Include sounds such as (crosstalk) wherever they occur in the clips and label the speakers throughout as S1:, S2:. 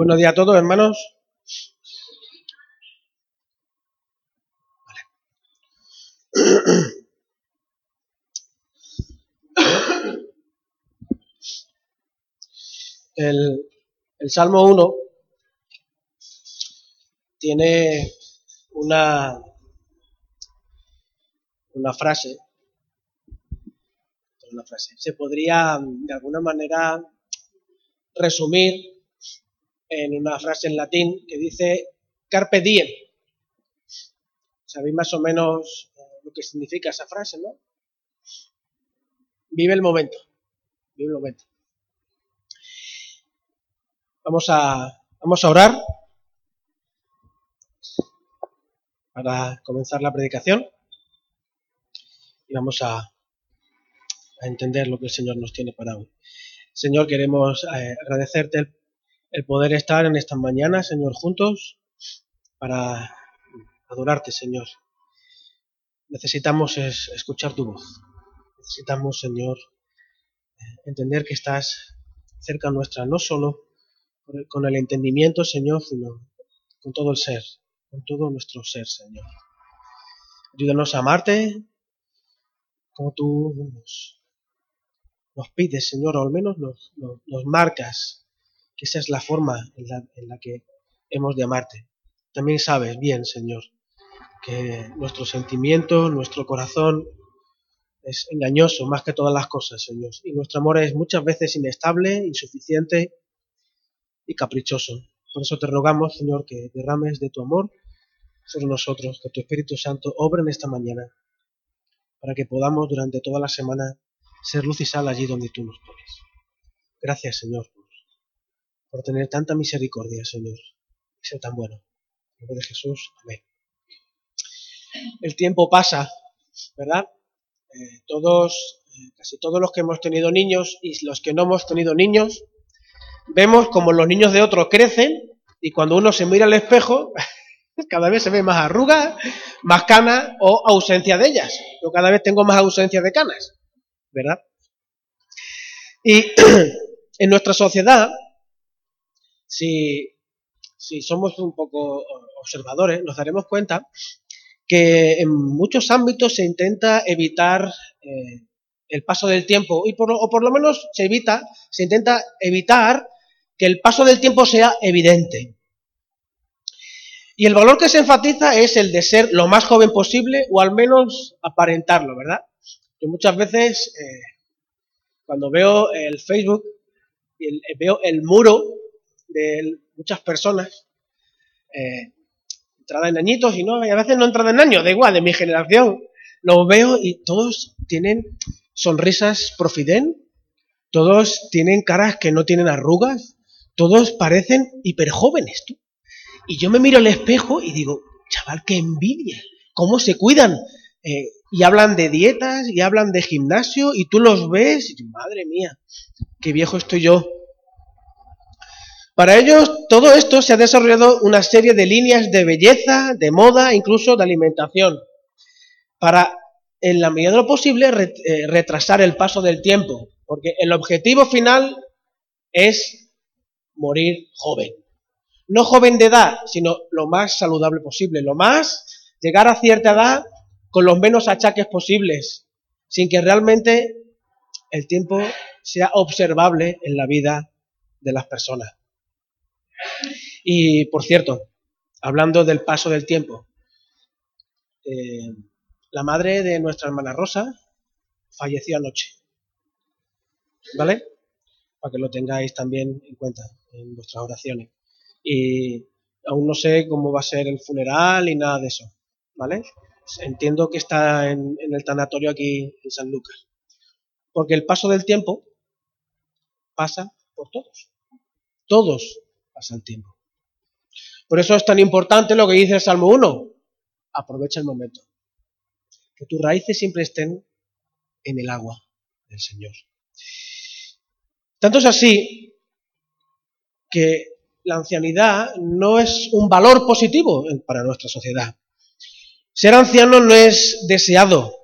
S1: Buenos días a todos, hermanos. El, Salmo 1 tiene una, una frase, una frase. Se podría de alguna manera resumir en una frase en latín que dice carpe diem. Sabéis más o menos eh, lo que significa esa frase, ¿no? Vive el momento. Vive el momento. Vamos a, vamos a orar para comenzar la predicación y vamos a, a entender lo que el Señor nos tiene para hoy. Señor, queremos eh, agradecerte el el poder estar en estas mañanas, Señor, juntos para adorarte, Señor. Necesitamos escuchar tu voz. Necesitamos, Señor, entender que estás cerca nuestra, no solo con el entendimiento, Señor, sino con todo el ser, con todo nuestro ser, Señor. Ayúdanos a amarte como tú nos, pides, Señor, o al menos nos, nos marcas que esa es la forma en la, que hemos de amarte. También sabes bien, Señor, que nuestro sentimiento, nuestro corazón es engañoso más que todas las cosas, Señor. Y nuestro amor es muchas veces inestable, insuficiente y caprichoso. Por eso te rogamos, Señor, que derrames de tu amor sobre nosotros, que tu Espíritu Santo obre en esta mañana, para que podamos durante toda la semana ser luz y sal allí donde tú nos pones. Gracias, Señor, por tener tanta misericordia, Señor, y ser tan bueno. En nombre de Jesús, amén. El tiempo pasa, ¿verdad? Eh, todos, eh, casi todos los que hemos tenido niños y los que no hemos tenido niños, vemos como los niños de otros crecen y cuando uno se mira al espejo, (laughs) cada vez se ve más arrugas, más canas o ausencia de ellas. Yo cada vez tengo más ausencia de canas, ¿verdad? Y (clears throat) en nuestra sociedad si, somos un poco observadores, nos daremos cuenta que en muchos ámbitos se intenta evitar eh, el paso del tiempo, y por, o por lo menos se evita, se intenta evitar que el paso del tiempo sea evidente. Y el valor que se enfatiza es el de ser lo más joven posible o al menos aparentarlo, ¿verdad? Que muchas veces eh, cuando veo el Facebook, y veo el muro de muchas personas, eh, entrada en añitos y no, y a veces no entrada en años, da igual, de mi generación, los veo y todos tienen sonrisas profiden, todos tienen caras que no tienen arrugas, todos parecen hiperjóvenes, tú. Y yo me miro al espejo y digo, chaval, qué envidia, cómo se cuidan. Eh, y hablan de dietas y hablan de gimnasio y tú los ves y madre mía, qué viejo estoy yo. Para ellos, todo esto se ha desarrollado una serie de líneas de belleza, de moda, incluso de alimentación, para, en la medida de lo posible, eh, retrasar el paso del tiempo, porque el objetivo final es morir joven. No joven de edad, sino lo más saludable posible, lo más, llegar a cierta edad con los menos achaques posibles, sin que realmente el tiempo sea observable en la vida de las personas. Y por cierto, hablando del paso del tiempo, eh, la madre de nuestra hermana Rosa falleció anoche. ¿Vale? Para que lo tengáis también en cuenta en vuestras oraciones. Y aún no sé cómo va a ser el funeral y nada de eso. ¿Vale? Entiendo que está en, en el tanatorio aquí en San Lucas. Porque el paso del tiempo pasa por todos. Todos el tiempo. Por eso es tan importante lo que dice el Salmo 1. Aprovecha el momento. Que tus raíces siempre estén en el agua del Señor. Tanto es así que la ancianidad no es un valor positivo para nuestra sociedad. Ser anciano no es deseado,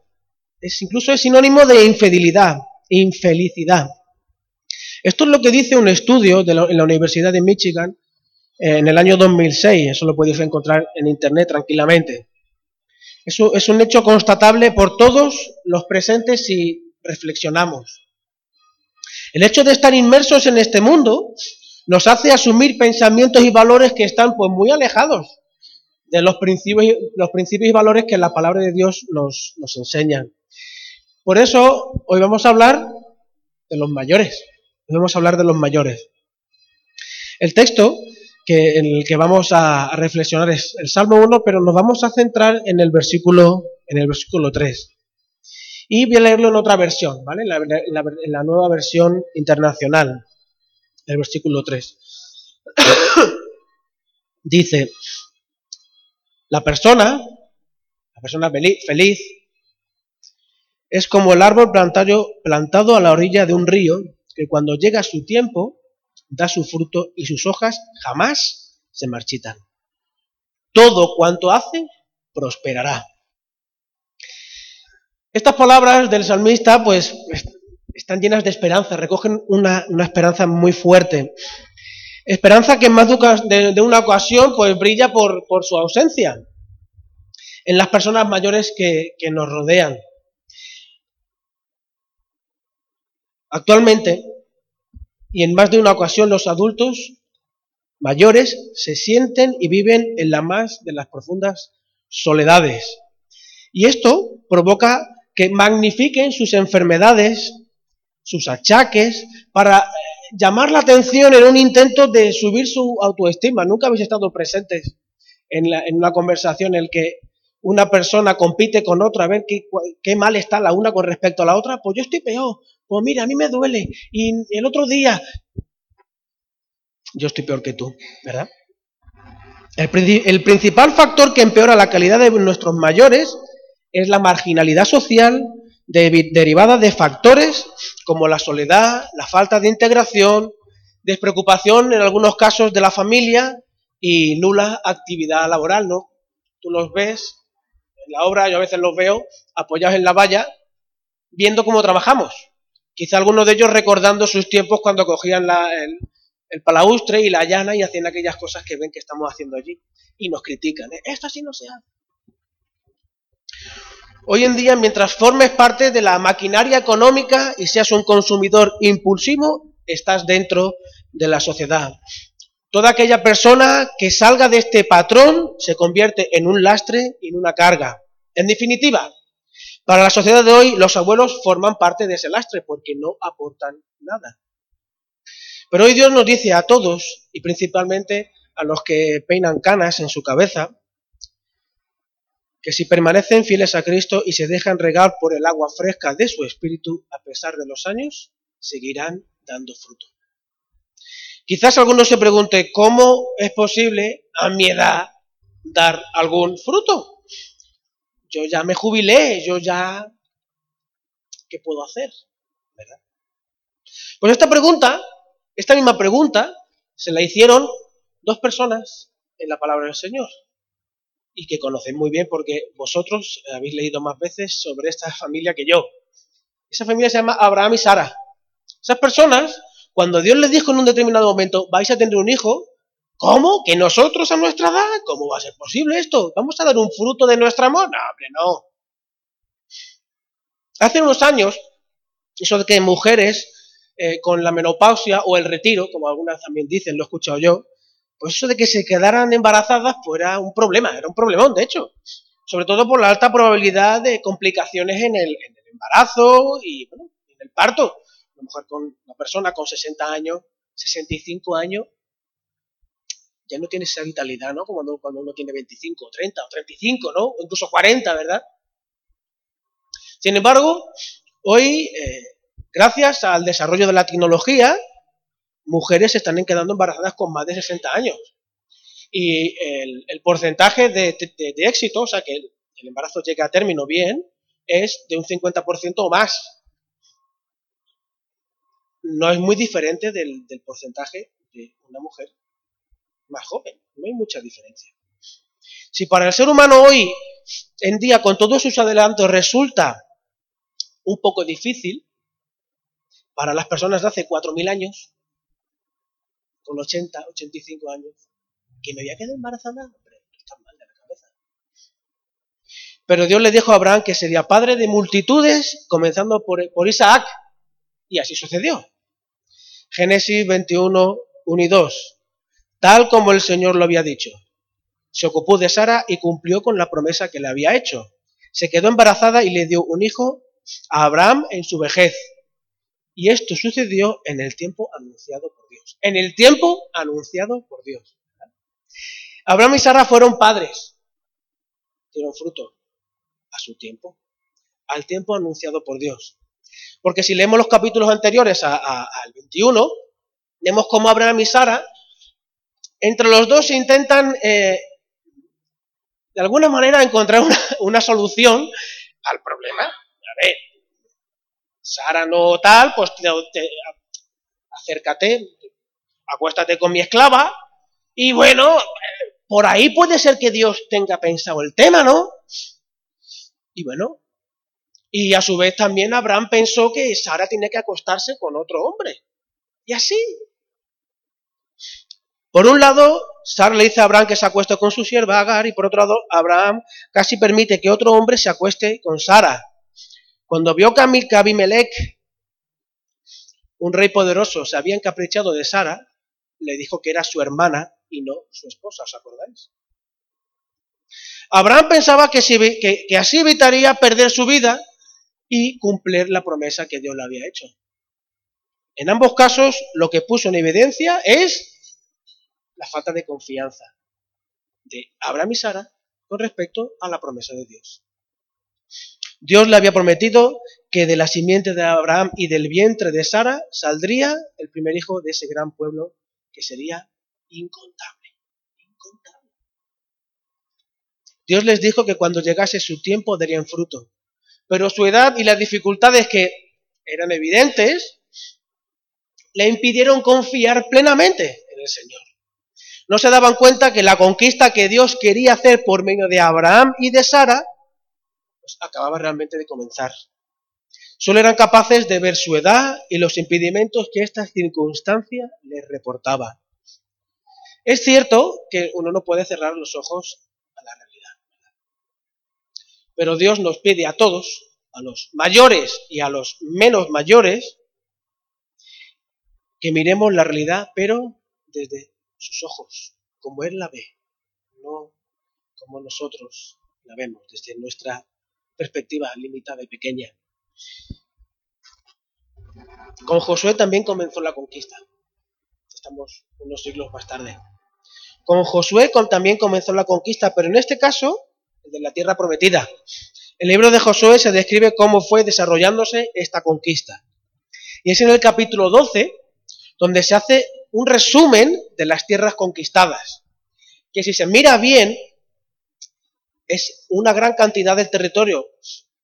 S1: es incluso es sinónimo de infidelidad, infelicidad. Esto es lo que dice un estudio en la Universidad de Michigan en el año 2006. Eso lo podéis encontrar en internet tranquilamente. Eso es un hecho constatable por todos los presentes si reflexionamos. El hecho de estar inmersos en este mundo nos hace asumir pensamientos y valores que están pues muy alejados de los principios, los principios y valores que la palabra de Dios nos, nos enseña. Por eso hoy vamos a hablar de los mayores. A hablar de los mayores. El texto que, en el que vamos a, reflexionar es el Salmo 1, pero nos vamos a centrar en el versículo, en el versículo 3. Y voy a leerlo en otra versión, ¿vale? En la, en la nueva versión internacional, el versículo 3. (coughs) Dice, la persona, la persona feliz, es como el árbol plantado, plantado a la orilla de un río, que cuando llega su tiempo da su fruto y sus hojas jamás se marchitan. Todo cuanto hace prosperará. Estas palabras del salmista pues están llenas de esperanza, recogen una, esperanza muy fuerte. Esperanza que en más de, una ocasión pues brilla por, su ausencia en las personas mayores que, que nos rodean. Actualmente, y en más de una ocasión los adultos mayores se sienten y viven en la más de las profundas soledades. Y esto provoca que magnifiquen sus enfermedades, sus achaques, para llamar la atención en un intento de subir su autoestima. Nunca habéis estado presentes en, una conversación en la que una persona compite con otra a ver qué, qué, mal está la una con respecto a la otra. Pues yo estoy peor, pues mira, a mí me duele. Y el otro día, yo estoy peor que tú, ¿verdad? El, principal factor que empeora la calidad de nuestros mayores es la marginalidad social derivada de factores como la soledad, la falta de integración, despreocupación en algunos casos de la familia y nula actividad laboral, ¿no? Tú los ves la obra, yo a veces los veo apoyados en la valla, viendo cómo trabajamos. Quizá algunos de ellos recordando sus tiempos cuando cogían el, el, palaustre y la llana y hacían aquellas cosas que ven que estamos haciendo allí. Y nos critican. ¿eh? Esto así no se hace. Hoy en día, mientras formes parte de la maquinaria económica y seas un consumidor impulsivo, estás dentro de la sociedad. Toda aquella persona que salga de este patrón se convierte en un lastre y en una carga. En definitiva, para la sociedad de hoy, los abuelos forman parte de ese lastre porque no aportan nada. Pero hoy Dios nos dice a todos, y principalmente a los que peinan canas en su cabeza, que si permanecen fieles a Cristo y se dejan regar por el agua fresca de su espíritu a pesar de los años, seguirán dando fruto. Quizás alguno se pregunte, ¿cómo es posible a mi edad dar algún fruto? yo ya me jubilé, yo ya, ¿qué puedo hacer? ¿Verdad? Pues esta pregunta, esta misma pregunta, se la hicieron dos personas en la palabra del Señor y que conocen muy bien porque vosotros habéis leído más veces sobre esta familia que yo. Esa familia se llama Abraham y Sara. Esas personas, cuando Dios les dijo en un determinado momento, vais a tener un hijo, ¿Cómo? ¿Que nosotros a nuestra edad? ¿Cómo va a ser posible esto? ¿Vamos a dar un fruto de nuestra amor? No, hombre, no. Hace unos años, eso de que mujeres eh, con la menopausia o el retiro, como algunas también dicen, lo he escuchado yo, pues eso de que se quedaran embarazadas pues era un problema, era un problemón, de hecho. Sobre todo por la alta probabilidad de complicaciones en el, en el embarazo y bueno, en el parto. A lo mejor con una persona con 60 años, 65 años, ya no tiene esa vitalidad, ¿no? Como cuando, uno tiene 25, 30 o 35, ¿no? O incluso 40, ¿verdad? Sin embargo, hoy, eh, gracias al desarrollo de la tecnología, mujeres se están quedando embarazadas con más de 60 años. Y el, porcentaje de, éxito, o sea, que el, embarazo llegue a término bien, es de un 50% o más. No es muy diferente del porcentaje de una mujer más joven. No hay mucha diferencia. Si para el ser humano hoy en día, con todos sus adelantos, resulta un poco difícil, para las personas de hace 4.000 años, con 80, 85 años, ¿Que me había quedado embarazada? Hombre, estás mal de la cabeza. Pero Dios le dijo a Abraham que sería padre de multitudes, comenzando por, por Isaac. Y así sucedió. Génesis 21, 1 y 2. Tal como el Señor lo había dicho. Se ocupó de Sara y cumplió con la promesa que le había hecho. Se quedó embarazada y le dio un hijo a Abraham en su vejez. Y esto sucedió en el tiempo anunciado por Dios. En el tiempo anunciado por Dios. Abraham y Sara fueron padres. Dieron fruto a su tiempo. Al tiempo anunciado por Dios. Porque si leemos los capítulos anteriores al 21, vemos cómo Abraham y Sara, entre los dos intentan, eh, de alguna manera, encontrar una, solución al problema. A ver, Sara no tal, pues acércate, acuéstate con mi esclava, y bueno, por ahí puede ser que Dios tenga pensado el tema, ¿no? Y bueno, y a su vez también Abraham pensó que Sara tiene que acostarse con otro hombre. Y así. Por un lado, Sara le dice a Abraham que se acueste con su sierva Agar y por otro lado, Abraham casi permite que otro hombre se acueste con Sara. Cuando vio que Abimelech, un rey poderoso, se había encaprichado de Sara, le dijo que era su hermana y no su esposa, ¿os acordáis? Abraham pensaba que, que así evitaría perder su vida y cumplir la promesa que Dios le había hecho. En ambos casos, lo que puso en evidencia es la falta de confianza de Abraham y Sara con respecto a la promesa de Dios. Dios le había prometido que de la simiente de Abraham y del vientre de Sara saldría el primer hijo de ese gran pueblo que sería incontable. Incontable. Dios les dijo que cuando llegase su tiempo darían fruto, pero su edad y las dificultades que eran evidentes le impidieron confiar plenamente en el Señor. No se daban cuenta que la conquista que Dios quería hacer por medio de Abraham y de Sara pues acababa realmente de comenzar. Solo eran capaces de ver su edad y los impedimentos que esta circunstancia les reportaba. Es cierto que uno no puede cerrar los ojos pero Dios nos pide a todos, a los mayores y a los menos mayores, que miremos la realidad, pero desde sus ojos, como Él la ve, no como nosotros la vemos, desde nuestra perspectiva limitada y pequeña. Con Josué también comenzó la conquista. Estamos unos siglos más tarde. Con Josué también comenzó la conquista, pero en este caso de la tierra prometida. El libro de Josué se describe cómo fue desarrollándose esta conquista. Y es en el capítulo 12 donde se hace un resumen de las tierras conquistadas, que si se mira bien es una gran cantidad del territorio,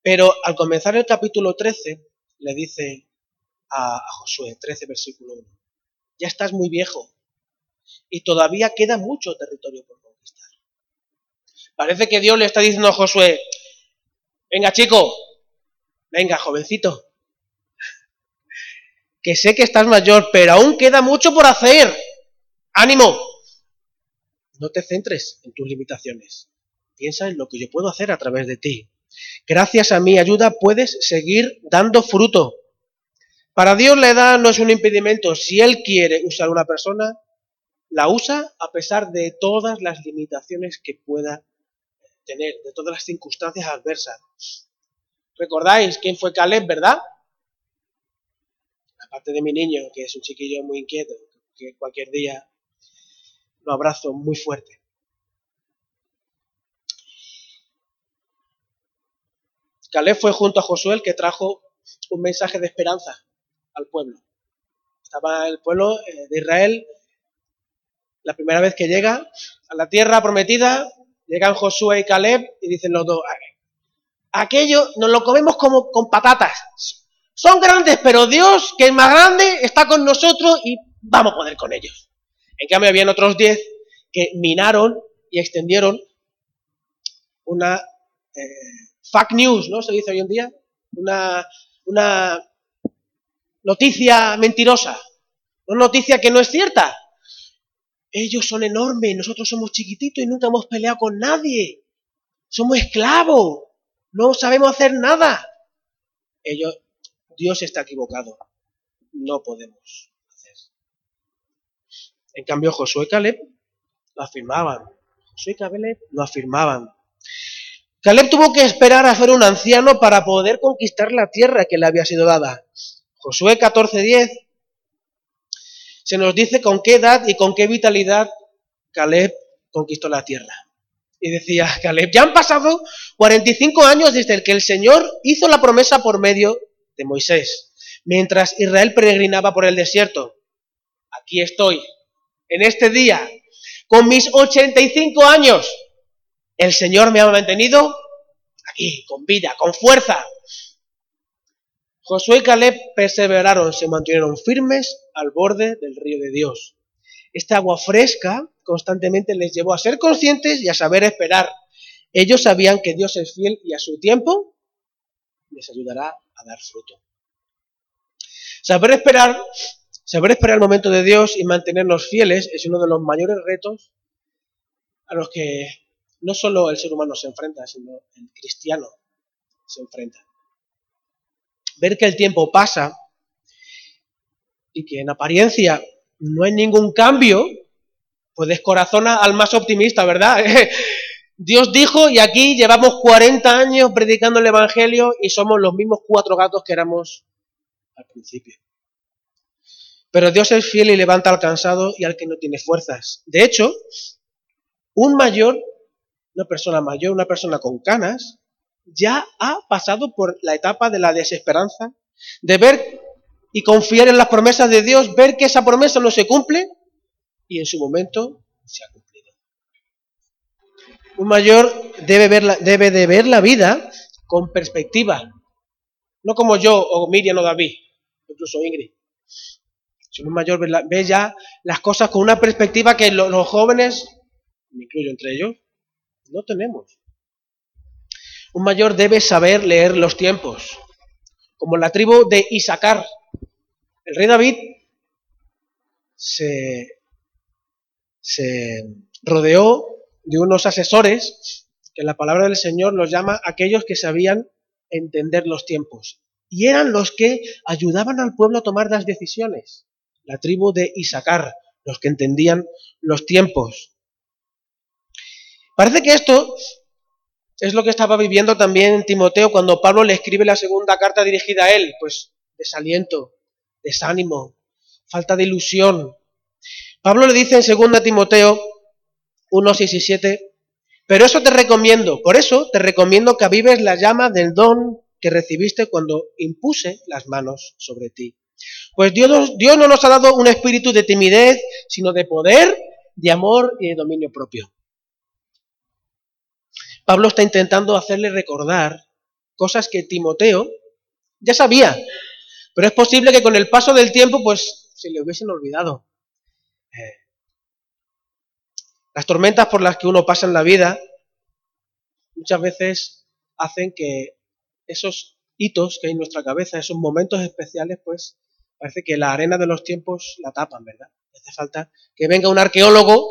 S1: pero al comenzar el capítulo 13 le dice a, Josué, 13 versículo 1, ya estás muy viejo y todavía queda mucho territorio por Parece que Dios le está diciendo a Josué, venga chico, venga jovencito, que sé que estás mayor, pero aún queda mucho por hacer. Ánimo. No te centres en tus limitaciones. Piensa en lo que yo puedo hacer a través de ti. Gracias a mi ayuda puedes seguir dando fruto. Para Dios la edad no es un impedimento. Si Él quiere usar una persona, la usa a pesar de todas las limitaciones que pueda tener, de todas las circunstancias adversas. ¿Recordáis quién fue Caleb, verdad? Aparte de mi niño, que es un chiquillo muy inquieto, que cualquier día lo abrazo muy fuerte. Caleb fue junto a Josué que trajo un mensaje de esperanza al pueblo. Estaba el pueblo eh, de Israel la primera vez que llega a la tierra prometida, Llegan Josué y Caleb y dicen los dos, aquello nos lo comemos como con patatas. Son grandes, pero Dios, que es más grande, está con nosotros y vamos a poder con ellos. En cambio, habían otros diez que minaron y extendieron una eh, fake news, ¿no? Se dice hoy en día. Una noticia mentirosa. Una noticia que no es cierta. Ellos son enormes, nosotros somos chiquititos y nunca hemos peleado con nadie. Somos esclavos, no sabemos hacer nada. Ellos, Dios está equivocado, no podemos hacer. En cambio, Josué y Caleb lo afirmaban. Josué y Caleb lo afirmaban. Caleb tuvo que esperar a ser un anciano para poder conquistar la tierra que le había sido dada. Josué 14:10 se nos dice con qué edad y con qué vitalidad Caleb conquistó la tierra. Y decía Caleb, ya han pasado 45 años desde que el Señor hizo la promesa por medio de Moisés, mientras Israel peregrinaba por el desierto. Aquí estoy, en este día, con mis 85 años, el Señor me ha mantenido aquí, con vida, con fuerza. Josué y Caleb perseveraron, se mantuvieron firmes al borde del río de Dios. Esta agua fresca constantemente les llevó a ser conscientes y a saber esperar. Ellos sabían que Dios es fiel y a su tiempo les ayudará a dar fruto. Saber esperar, saber esperar el momento de Dios y mantenernos fieles es uno de los mayores retos a los que no solo el ser humano se enfrenta, sino el cristiano se enfrenta. Ver que el tiempo pasa y que en apariencia no hay ningún cambio, pues descorazona al más optimista, ¿verdad? (laughs) Dios dijo y aquí llevamos 40 años predicando el Evangelio y somos los mismos cuatro gatos que éramos al principio. Pero Dios es fiel y levanta al cansado y al que no tiene fuerzas. De hecho, un mayor una persona mayor, una persona con canas, ya ha pasado por la etapa de la desesperanza, de ver y confiar en las promesas de Dios, ver que esa promesa no se cumple y en su momento se ha cumplido. Un mayor debe, ver la, debe de ver la vida con perspectiva, no como yo o Miriam o David, incluso Ingrid. Si un mayor ve, ya las cosas con una perspectiva que los jóvenes, me incluyo entre ellos, no tenemos. Un mayor debe saber leer los tiempos, como la tribu de Isaacar. El rey David se, rodeó de unos asesores que la palabra del Señor los llama aquellos que sabían entender los tiempos. Y eran los que ayudaban al pueblo a tomar las decisiones. La tribu de Isaacar, los que entendían los tiempos. Parece que esto es lo que estaba viviendo también Timoteo cuando Pablo le escribe la segunda carta dirigida a él, pues desaliento, desánimo, falta de ilusión. Pablo le dice en 2 Timoteo 1, 6 y 7, pero eso te recomiendo, por eso te recomiendo que avives la llama del don que recibiste cuando impuse las manos sobre ti. Pues Dios, Dios no nos ha dado un espíritu de timidez, sino de poder, de amor y de dominio propio. Pablo está intentando hacerle recordar cosas que Timoteo ya sabía, pero es posible que con el paso del tiempo pues se le hubiesen olvidado. Eh, las tormentas por las que uno pasa en la vida muchas veces hacen que esos hitos que hay en nuestra cabeza, esos momentos especiales, pues parece que la arena de los tiempos la tapan, ¿verdad? Hace falta que venga un arqueólogo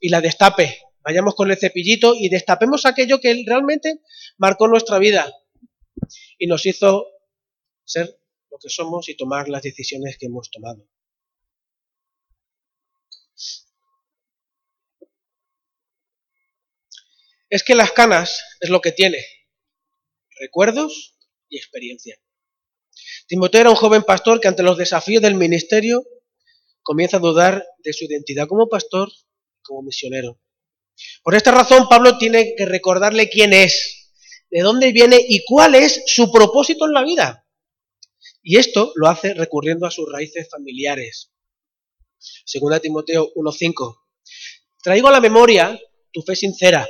S1: y la destape Vayamos con el cepillito y destapemos aquello que realmente marcó nuestra vida y nos hizo ser lo que somos y tomar las decisiones que hemos tomado. Es que las canas es lo que tiene, recuerdos y experiencia. Timoteo era un joven pastor que ante los desafíos del ministerio comienza a dudar de su identidad como pastor como misionero. Por esta razón, Pablo tiene que recordarle quién es, de dónde viene y cuál es su propósito en la vida. Y esto lo hace recurriendo a sus raíces familiares. Según Timoteo 1.5. Traigo a la memoria tu fe sincera,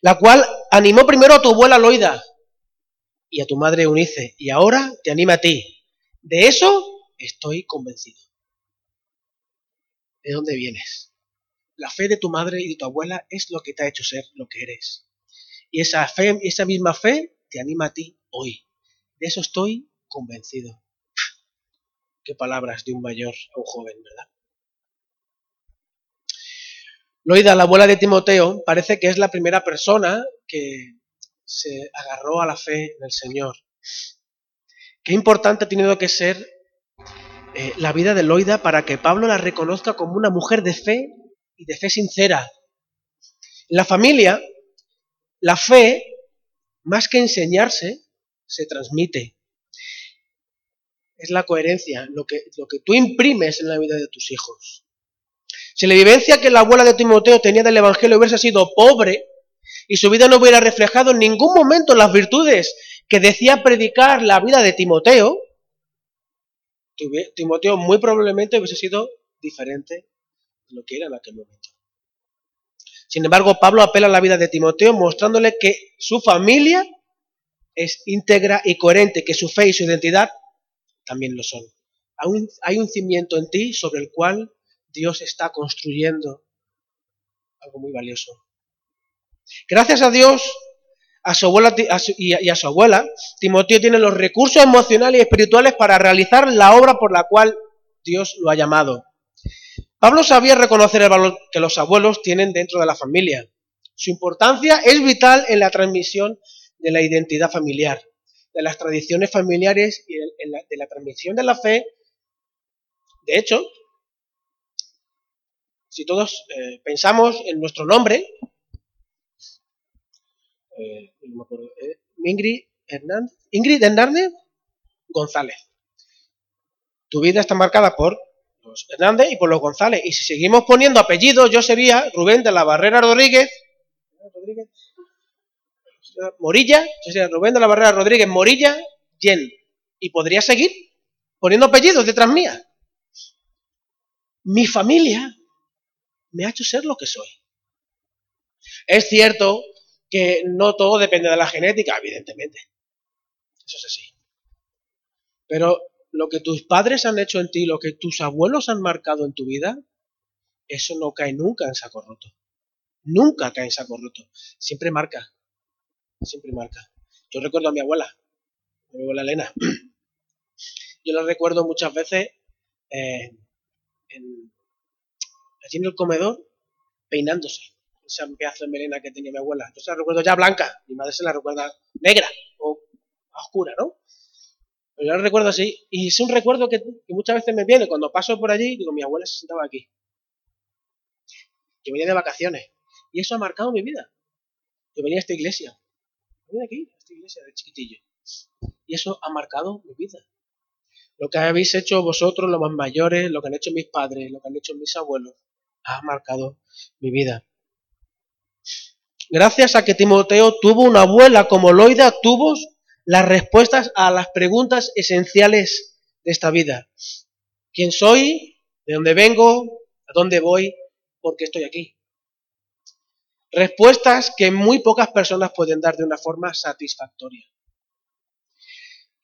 S1: la cual animó primero a tu abuela Loida y a tu madre Eunice, y ahora te anima a ti. De eso estoy convencido. ¿De dónde vienes? La fe de tu madre y de tu abuela es lo que te ha hecho ser lo que eres. Y esa fe, esa misma fe te anima a ti hoy. De eso estoy convencido. Qué palabras de un mayor a un joven, ¿verdad? Loida, la abuela de Timoteo, parece que es la primera persona que se agarró a la fe en el Señor. Qué importante ha tenido que ser eh, la vida de Loida para que Pablo la reconozca como una mujer de fe y de fe sincera. En la familia, la fe, más que enseñarse, se transmite. Es la coherencia, lo que, lo que tú imprimes en la vida de tus hijos. Si la vivencia que la abuela de Timoteo tenía del Evangelio hubiese sido pobre y su vida no hubiera reflejado en ningún momento las virtudes que decía predicar la vida de Timoteo, Timoteo muy probablemente hubiese sido diferente lo que era en aquel momento. Sin embargo, Pablo apela a la vida de Timoteo mostrándole que su familia es íntegra y coherente, que su fe y su identidad también lo son. hay un cimiento en ti sobre el cual Dios está construyendo algo muy valioso. Gracias a Dios a su abuela, y a su abuela, Timoteo tiene los recursos emocionales y espirituales para realizar la obra por la cual Dios lo ha llamado. Pablo sabía reconocer el valor que los abuelos tienen dentro de la familia. Su importancia es vital en la transmisión de la identidad familiar, de las tradiciones familiares y de la transmisión de la fe. De hecho, si todos eh, pensamos en nuestro nombre, eh, eh, Ingrid, Hernández, Ingrid Hernández González. Tu vida está marcada por los Hernández y por los González. Y si seguimos poniendo apellidos, yo sería Rubén de la Barrera Rodríguez, Morilla, yo sería Rubén de la Barrera Rodríguez Morilla, Yen. Y podría seguir poniendo apellidos detrás mía. Mi familia me ha hecho ser lo que soy. Es cierto que no todo depende de la genética, evidentemente. Eso es así. Pero lo que tus padres han hecho en ti, lo que tus abuelos han marcado en tu vida, eso no cae nunca en saco roto. Nunca cae en saco roto. Siempre marca. Siempre marca. Yo recuerdo a mi abuela, mi abuela Elena. (clears throat) Yo la recuerdo muchas veces eh, en, allí en el comedor peinándose. Esa pedazo de melena que tenía mi abuela. Yo se la recuerdo ya blanca, mi madre se la recuerda negra o oscura, ¿no? Yo la recuerdo así. Y es un recuerdo que, muchas veces me viene. Cuando paso por allí, digo, mi abuela se sentaba aquí. Yo venía de vacaciones. Y eso ha marcado mi vida. Yo venía a esta iglesia. Venía aquí, a esta iglesia de chiquitillo. Y eso ha marcado mi vida. Lo que habéis hecho vosotros, los más mayores, lo que han hecho mis padres, lo que han hecho mis abuelos, ha marcado mi vida. Gracias a que Timoteo tuvo una abuela como Loida, tuvo las respuestas a las preguntas esenciales de esta vida. ¿Quién soy? ¿De dónde vengo? ¿A dónde voy? ¿Por qué estoy aquí? Respuestas que muy pocas personas pueden dar de una forma satisfactoria.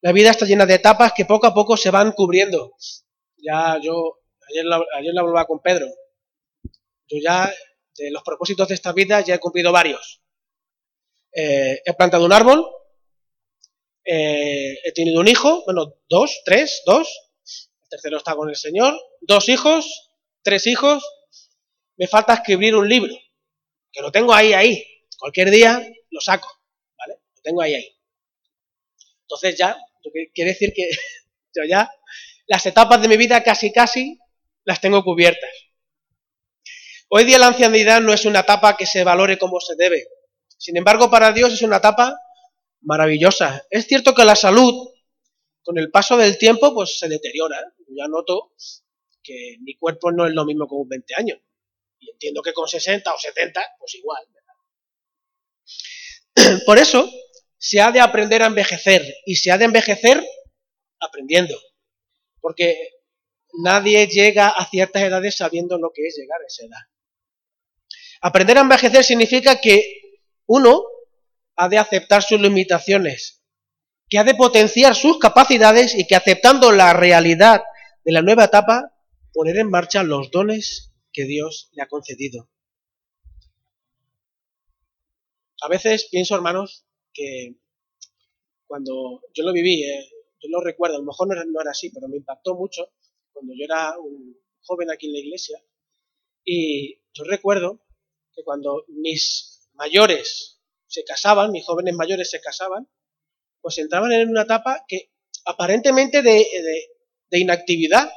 S1: La vida está llena de etapas que poco a poco se van cubriendo. Ya yo, ayer la, ayer la hablaba con Pedro. Yo ya, de los propósitos de esta vida, ya he cumplido varios. Eh, he plantado un árbol, eh, he tenido un hijo, bueno, dos, tres, dos. El tercero está con el Señor. Dos hijos, tres hijos. Me falta escribir un libro, que lo tengo ahí, ahí. Cualquier día lo saco, ¿vale? Lo tengo ahí, ahí. Entonces ya quiere decir que (laughs) yo ya las etapas de mi vida casi casi las tengo cubiertas. Hoy día la ancianidad no es una etapa que se valore como se debe. Sin embargo, para Dios es una etapa maravillosa. Es cierto que la salud, con el paso del tiempo, pues se deteriora. Ya noto que mi cuerpo no es lo mismo con 20 años. Y entiendo que con 60 o 70, pues igual. (clears throat) Por eso, se ha de aprender a envejecer y se ha de envejecer aprendiendo. Porque nadie llega a ciertas edades sabiendo lo que es llegar a esa edad. Aprender a envejecer significa que uno ha de aceptar sus limitaciones, que ha de potenciar sus capacidades y que aceptando la realidad de la nueva etapa, poner en marcha los dones que Dios le ha concedido. A veces pienso, hermanos, que cuando yo lo viví, eh, yo lo recuerdo, a lo mejor no era, así, pero me impactó mucho cuando yo era un joven aquí en la iglesia. Y yo recuerdo que cuando mis mayores se casaban, mis jóvenes mayores se casaban, pues entraban en una etapa que aparentemente de, de inactividad.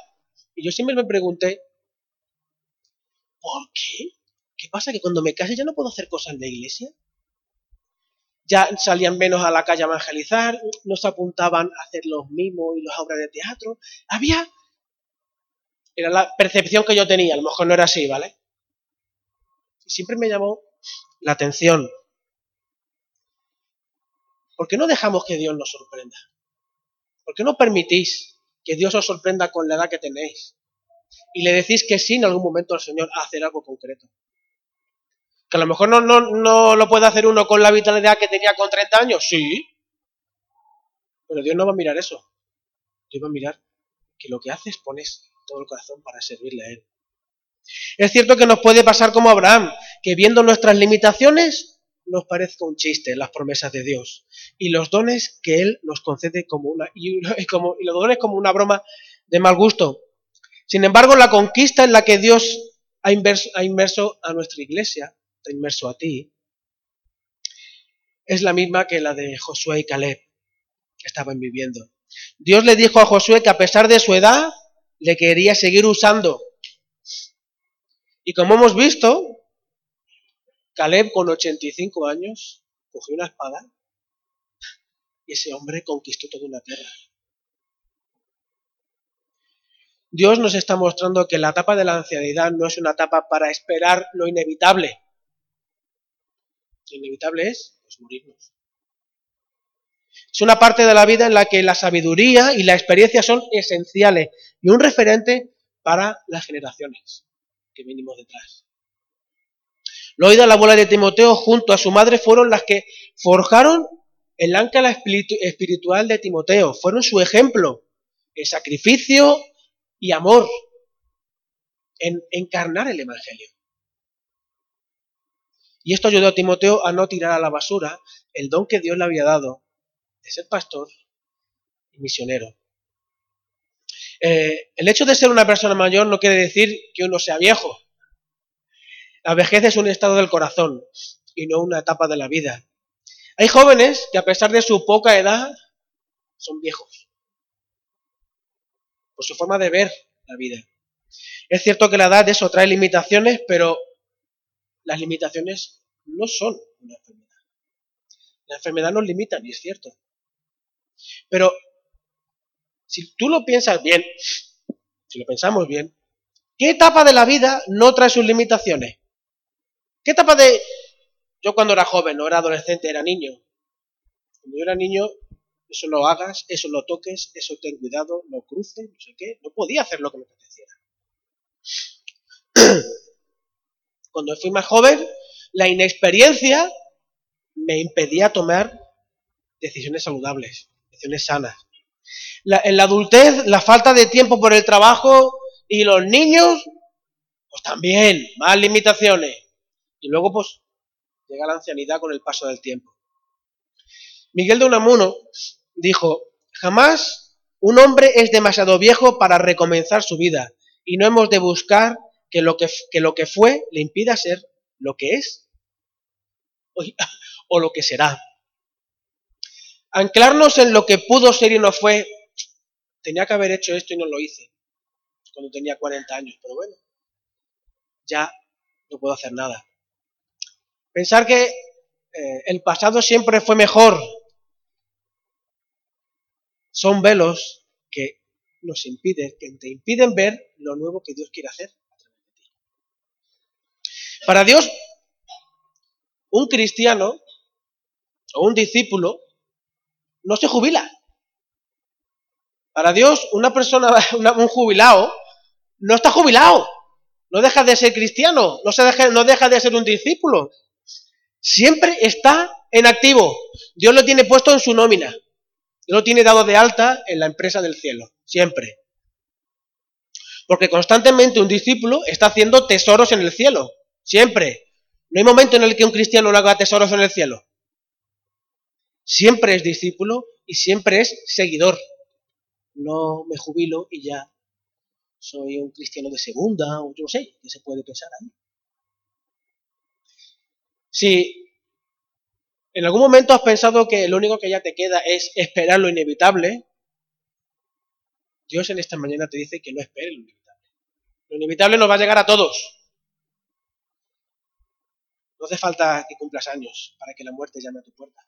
S1: Y yo siempre me pregunté, ¿por qué? ¿Qué pasa? ¿Que cuando me case ya no puedo hacer cosas en la iglesia? Ya salían menos a la calle a evangelizar, no se apuntaban a hacer los mimos y las obras de teatro. Había... Era la percepción que yo tenía, a lo mejor no era así, ¿vale? siempre me llamó la atención. ¿Por qué no dejamos que Dios nos sorprenda? ¿Por qué no permitís que Dios os sorprenda con la edad que tenéis? Y le decís que sí en algún momento al Señor a hacer algo concreto. Que a lo mejor no, no, no lo puede hacer uno con la vitalidad que tenía con 30 años, sí. Pero Dios no va a mirar eso. Dios va a mirar que lo que haces pones todo el corazón para servirle a Él. Es cierto que nos puede pasar como Abraham, que viendo nuestras limitaciones nos parezca un chiste las promesas de Dios y los dones que Él nos concede como una (laughs) y, como, y los dones como una broma de mal gusto. Sin embargo, la conquista en la que Dios ha inmerso, ha inmerso a nuestra iglesia, ha inmerso a ti, es la misma que la de Josué y Caleb que estaban viviendo. Dios le dijo a Josué que a pesar de su edad, le quería seguir usando y como hemos visto, Caleb con 85 años cogió una espada y ese hombre conquistó toda una tierra. Dios nos está mostrando que la etapa de la ancianidad no es una etapa para esperar lo inevitable. Lo inevitable es pues, morirnos. Es una parte de la vida en la que la sabiduría y la experiencia son esenciales y un referente para las generaciones que venimos detrás. Loida, la abuela de Timoteo, junto a su madre, fueron las que forjaron el ancla espiritual de Timoteo, fueron su ejemplo en sacrificio y amor, en encarnar el Evangelio. Y esto ayudó a Timoteo a no tirar a la basura el don que Dios le había dado de ser pastor y misionero. Eh, el hecho de ser una persona mayor no quiere decir que uno sea viejo. La vejez es un estado del corazón y no una etapa de la vida. Hay jóvenes que a pesar de su poca edad son viejos por su forma de ver la vida. Es cierto que la edad eso trae limitaciones, pero las limitaciones no son una enfermedad. La enfermedad nos limita, y es cierto. Pero si tú lo piensas bien, si lo pensamos bien, ¿qué etapa de la vida no trae sus limitaciones? ¿Qué etapa de... Yo cuando era joven, no era adolescente, era niño. Cuando yo era niño, eso lo hagas, eso lo toques, eso ten cuidado, no cruces, no sé qué. No podía hacer lo que me apeteciera. (clears throat) Cuando fui más joven, la inexperiencia me impedía tomar decisiones saludables, decisiones sanas en la adultez, la falta de tiempo por el trabajo y los niños, pues también, más limitaciones. Y luego, pues, llega la ancianidad con el paso del tiempo. Miguel de Unamuno dijo, jamás un hombre es demasiado viejo para recomenzar su vida y no hemos de buscar que lo que, que, lo que fue le impida ser lo que es (laughs) o lo que será. Anclarnos en lo que pudo ser y no fue tenía que haber hecho esto y no lo hice cuando tenía 40 años, pero bueno, ya no puedo hacer nada. Pensar que eh, el pasado siempre fue mejor son velos que nos impiden, que te impiden ver lo nuevo que Dios quiere hacer. Para Dios, un cristiano o un discípulo no se jubila. Para Dios, una persona, (laughs) un jubilado, no está jubilado. No deja de ser cristiano, no, se deja, no deja de ser un discípulo. Siempre está en activo. Dios lo tiene puesto en su nómina. Dios lo tiene dado de alta en la empresa del cielo. Siempre. Porque constantemente un discípulo está haciendo tesoros en el cielo. Siempre. No hay momento en el que un cristiano no haga tesoros en el cielo. Siempre es discípulo y siempre es seguidor no me jubilo y ya soy un cristiano de segunda, o yo no sé, ¿qué se puede pensar ahí? Si en algún momento has pensado que lo único que ya te queda es esperar lo inevitable, Dios en esta mañana te dice que no esperes lo inevitable. Lo inevitable nos va a llegar a todos. No hace falta que cumplas años para que la muerte llame a tu puerta.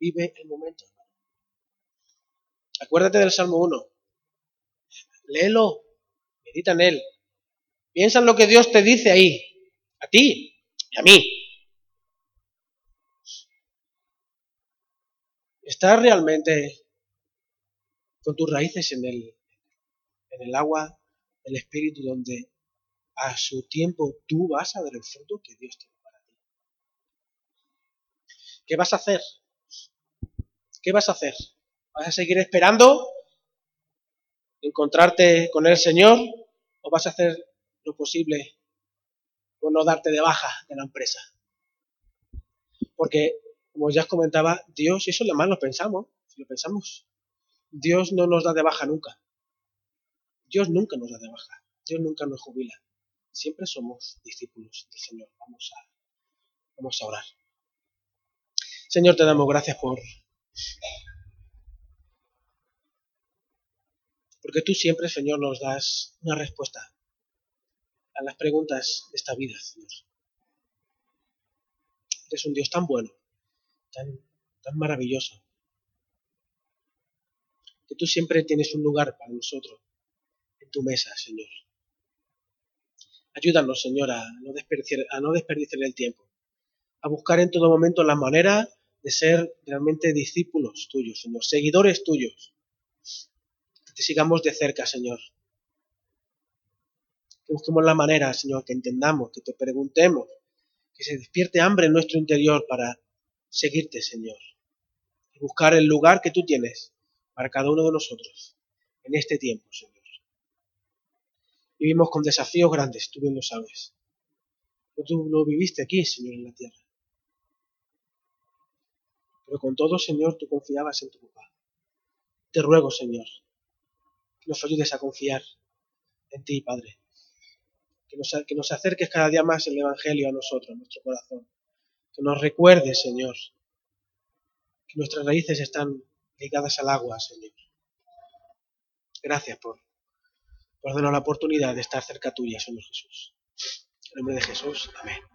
S1: Vive el momento. Acuérdate del Salmo 1. Léelo. Medita en él. Piensa en lo que Dios te dice ahí. A ti y a mí. ¿Estás realmente con tus raíces en el, en el agua del Espíritu donde a su tiempo tú vas a ver el fruto que Dios tiene para ti? ¿Qué vas a hacer? ¿Qué vas a hacer? ¿Vas a seguir esperando encontrarte con el Señor o vas a hacer lo posible por no darte de baja de la empresa? Porque, como ya os comentaba, Dios, y eso lo más lo pensamos, si lo pensamos, Dios no nos da de baja nunca. Dios nunca nos da de baja. Dios nunca nos jubila. Siempre somos discípulos del Señor. Vamos a, vamos a orar. Señor, te damos gracias por porque tú siempre, Señor, nos das una respuesta a las preguntas de esta vida, Señor. Eres un Dios tan bueno, tan, tan maravilloso, que tú siempre tienes un lugar para nosotros en tu mesa, Señor. Ayúdanos, Señor, a no desperdiciar, a no desperdiciar el tiempo, a buscar en todo momento la manera de ser realmente discípulos tuyos, Señor, seguidores tuyos. Que te sigamos de cerca, Señor. Que busquemos la manera, Señor, que entendamos, que te preguntemos, que se despierte hambre en nuestro interior para seguirte, Señor. Y buscar el lugar que tú tienes para cada uno de nosotros en este tiempo, Señor. Vivimos con desafíos grandes, tú bien lo sabes. tú lo viviste aquí, Señor, en la tierra. Pero con todo, Señor, tú confiabas en tu papá. Te ruego, Señor, que nos ayudes a confiar en ti, Padre. Que nos, que nos acerques cada día más el Evangelio a nosotros, a nuestro corazón. Que nos recuerdes, Señor, que nuestras raíces están ligadas al agua, Señor. Gracias por, por darnos la oportunidad de estar cerca tuya, Señor Jesús. En nombre de Jesús, amén.